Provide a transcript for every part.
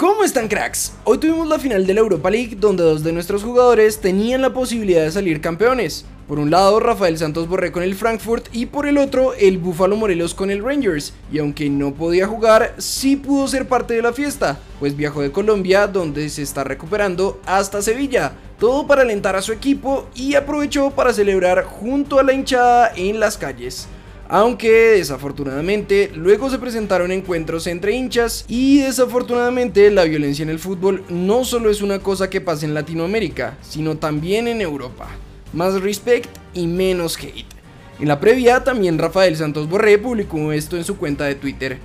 ¿Cómo están cracks? Hoy tuvimos la final de la Europa League donde dos de nuestros jugadores tenían la posibilidad de salir campeones. Por un lado Rafael Santos Borré con el Frankfurt y por el otro el Búfalo Morelos con el Rangers. Y aunque no podía jugar, sí pudo ser parte de la fiesta, pues viajó de Colombia donde se está recuperando hasta Sevilla. Todo para alentar a su equipo y aprovechó para celebrar junto a la hinchada en las calles aunque desafortunadamente luego se presentaron encuentros entre hinchas y desafortunadamente la violencia en el fútbol no solo es una cosa que pasa en Latinoamérica, sino también en Europa. Más respect y menos hate. En la previa también Rafael Santos Borré publicó esto en su cuenta de Twitter.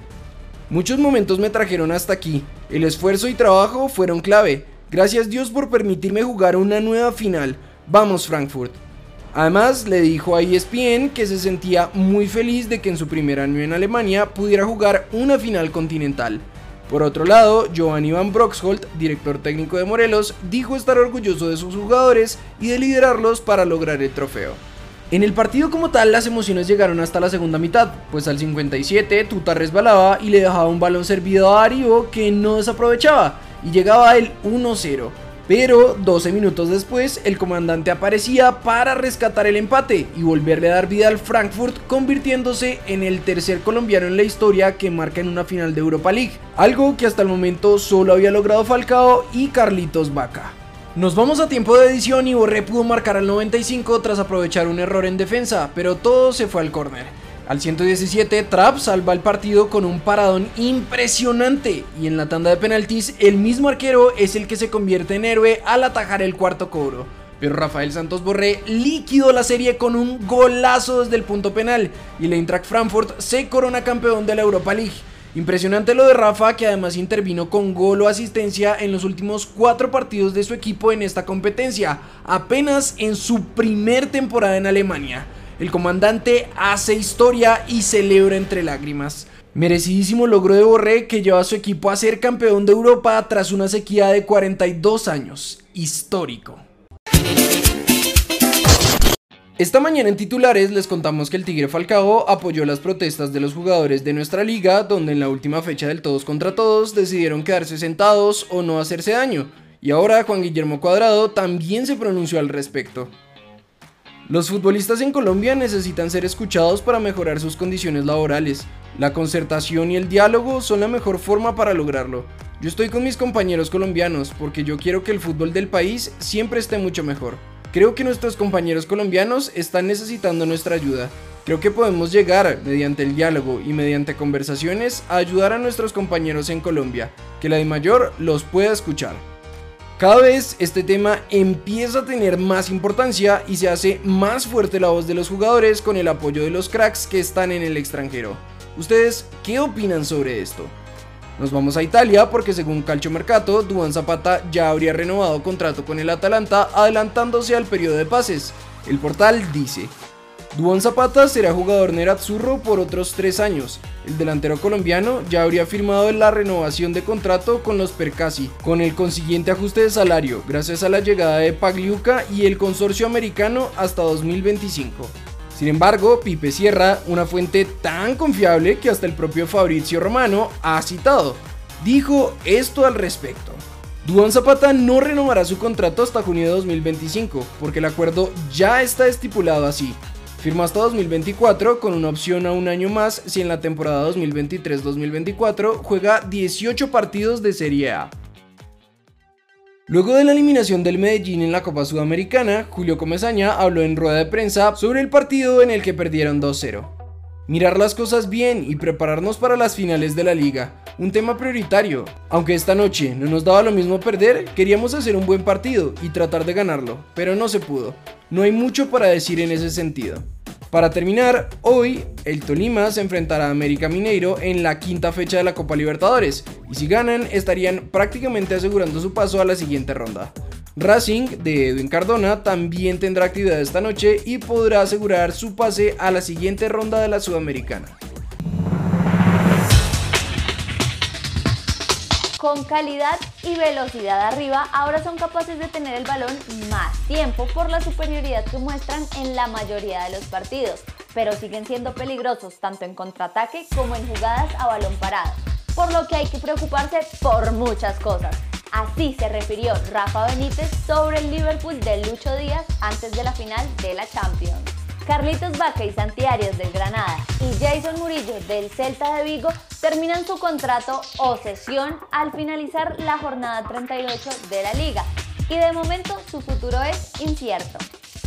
Muchos momentos me trajeron hasta aquí, el esfuerzo y trabajo fueron clave, gracias Dios por permitirme jugar una nueva final, vamos Frankfurt. Además, le dijo a ESPN que se sentía muy feliz de que en su primer año en Alemania pudiera jugar una final continental. Por otro lado, Giovanni Van Broxholt, director técnico de Morelos, dijo estar orgulloso de sus jugadores y de liderarlos para lograr el trofeo. En el partido como tal las emociones llegaron hasta la segunda mitad, pues al 57 Tuta resbalaba y le dejaba un balón servido a Aribo que no desaprovechaba y llegaba el 1-0. Pero 12 minutos después, el comandante aparecía para rescatar el empate y volverle a dar vida al Frankfurt, convirtiéndose en el tercer colombiano en la historia que marca en una final de Europa League, algo que hasta el momento solo había logrado Falcao y Carlitos Vaca. Nos vamos a tiempo de edición y Borré pudo marcar al 95 tras aprovechar un error en defensa, pero todo se fue al córner. Al 117, Trapp salva el partido con un paradón impresionante y en la tanda de penaltis el mismo arquero es el que se convierte en héroe al atajar el cuarto cobro. Pero Rafael Santos Borré liquidó la serie con un golazo desde el punto penal y el Eintracht Frankfurt se corona campeón de la Europa League. Impresionante lo de Rafa que además intervino con gol o asistencia en los últimos cuatro partidos de su equipo en esta competencia, apenas en su primer temporada en Alemania. El comandante hace historia y celebra entre lágrimas. Merecidísimo logro de Borré que lleva a su equipo a ser campeón de Europa tras una sequía de 42 años. Histórico. Esta mañana en titulares les contamos que el Tigre Falcao apoyó las protestas de los jugadores de nuestra liga, donde en la última fecha del todos contra todos decidieron quedarse sentados o no hacerse daño. Y ahora Juan Guillermo Cuadrado también se pronunció al respecto. Los futbolistas en Colombia necesitan ser escuchados para mejorar sus condiciones laborales. La concertación y el diálogo son la mejor forma para lograrlo. Yo estoy con mis compañeros colombianos porque yo quiero que el fútbol del país siempre esté mucho mejor. Creo que nuestros compañeros colombianos están necesitando nuestra ayuda. Creo que podemos llegar, mediante el diálogo y mediante conversaciones, a ayudar a nuestros compañeros en Colombia, que la de mayor los pueda escuchar. Cada vez este tema empieza a tener más importancia y se hace más fuerte la voz de los jugadores con el apoyo de los cracks que están en el extranjero. ¿Ustedes qué opinan sobre esto? Nos vamos a Italia porque según Calcio Mercato, Duan Zapata ya habría renovado contrato con el Atalanta adelantándose al periodo de pases. El portal dice, Duan Zapata será jugador nerazzurro por otros tres años. El delantero colombiano ya habría firmado la renovación de contrato con los Percasi, con el consiguiente ajuste de salario, gracias a la llegada de Pagliuca y el consorcio americano hasta 2025. Sin embargo, Pipe Sierra, una fuente tan confiable que hasta el propio Fabrizio Romano ha citado, dijo esto al respecto. Duan Zapata no renovará su contrato hasta junio de 2025, porque el acuerdo ya está estipulado así. Firmó hasta 2024 con una opción a un año más si en la temporada 2023-2024 juega 18 partidos de Serie A. Luego de la eliminación del Medellín en la Copa Sudamericana, Julio Comesaña habló en rueda de prensa sobre el partido en el que perdieron 2-0. Mirar las cosas bien y prepararnos para las finales de la liga, un tema prioritario. Aunque esta noche no nos daba lo mismo perder, queríamos hacer un buen partido y tratar de ganarlo, pero no se pudo. No hay mucho para decir en ese sentido. Para terminar, hoy el Tolima se enfrentará a América Mineiro en la quinta fecha de la Copa Libertadores y si ganan estarían prácticamente asegurando su paso a la siguiente ronda. Racing de Edwin Cardona también tendrá actividad esta noche y podrá asegurar su pase a la siguiente ronda de la Sudamericana. con calidad y velocidad arriba, ahora son capaces de tener el balón más tiempo por la superioridad que muestran en la mayoría de los partidos, pero siguen siendo peligrosos tanto en contraataque como en jugadas a balón parado. por lo que hay que preocuparse por muchas cosas. Así se refirió Rafa Benítez sobre el Liverpool de Lucho Díaz antes de la final de la Champions. Carlitos Vaca y Santi Arias del Granada y Jason Murillo del Celta de Vigo terminan su contrato o sesión al finalizar la jornada 38 de la liga y de momento su futuro es incierto.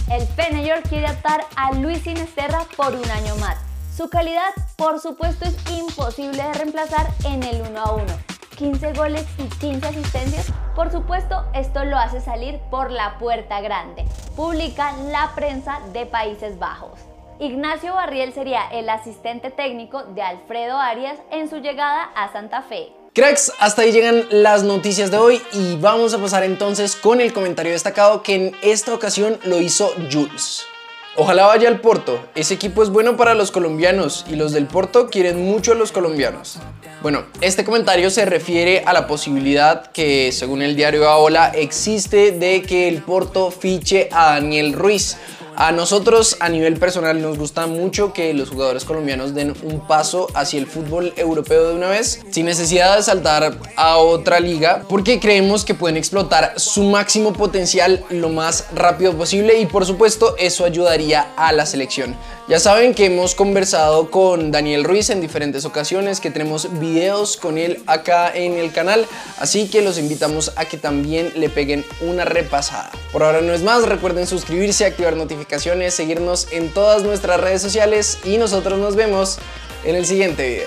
El Feyenoord quiere atar a Luis Sinesterra por un año más. Su calidad, por supuesto, es imposible de reemplazar en el 1 a 1. 15 goles y 15 asistencias, por supuesto, esto lo hace salir por la puerta grande, publica la prensa de Países Bajos. Ignacio Barriel sería el asistente técnico de Alfredo Arias en su llegada a Santa Fe. Cracks, hasta ahí llegan las noticias de hoy y vamos a pasar entonces con el comentario destacado que en esta ocasión lo hizo Jules. Ojalá vaya al Porto, ese equipo es bueno para los colombianos y los del Porto quieren mucho a los colombianos. Bueno, este comentario se refiere a la posibilidad que, según el diario Aola, existe de que el Porto fiche a Daniel Ruiz, a nosotros a nivel personal nos gusta mucho que los jugadores colombianos den un paso hacia el fútbol europeo de una vez, sin necesidad de saltar a otra liga, porque creemos que pueden explotar su máximo potencial lo más rápido posible y por supuesto eso ayudaría a la selección. Ya saben que hemos conversado con Daniel Ruiz en diferentes ocasiones, que tenemos videos con él acá en el canal, así que los invitamos a que también le peguen una repasada. Por ahora no es más, recuerden suscribirse, activar notificaciones, seguirnos en todas nuestras redes sociales y nosotros nos vemos en el siguiente video.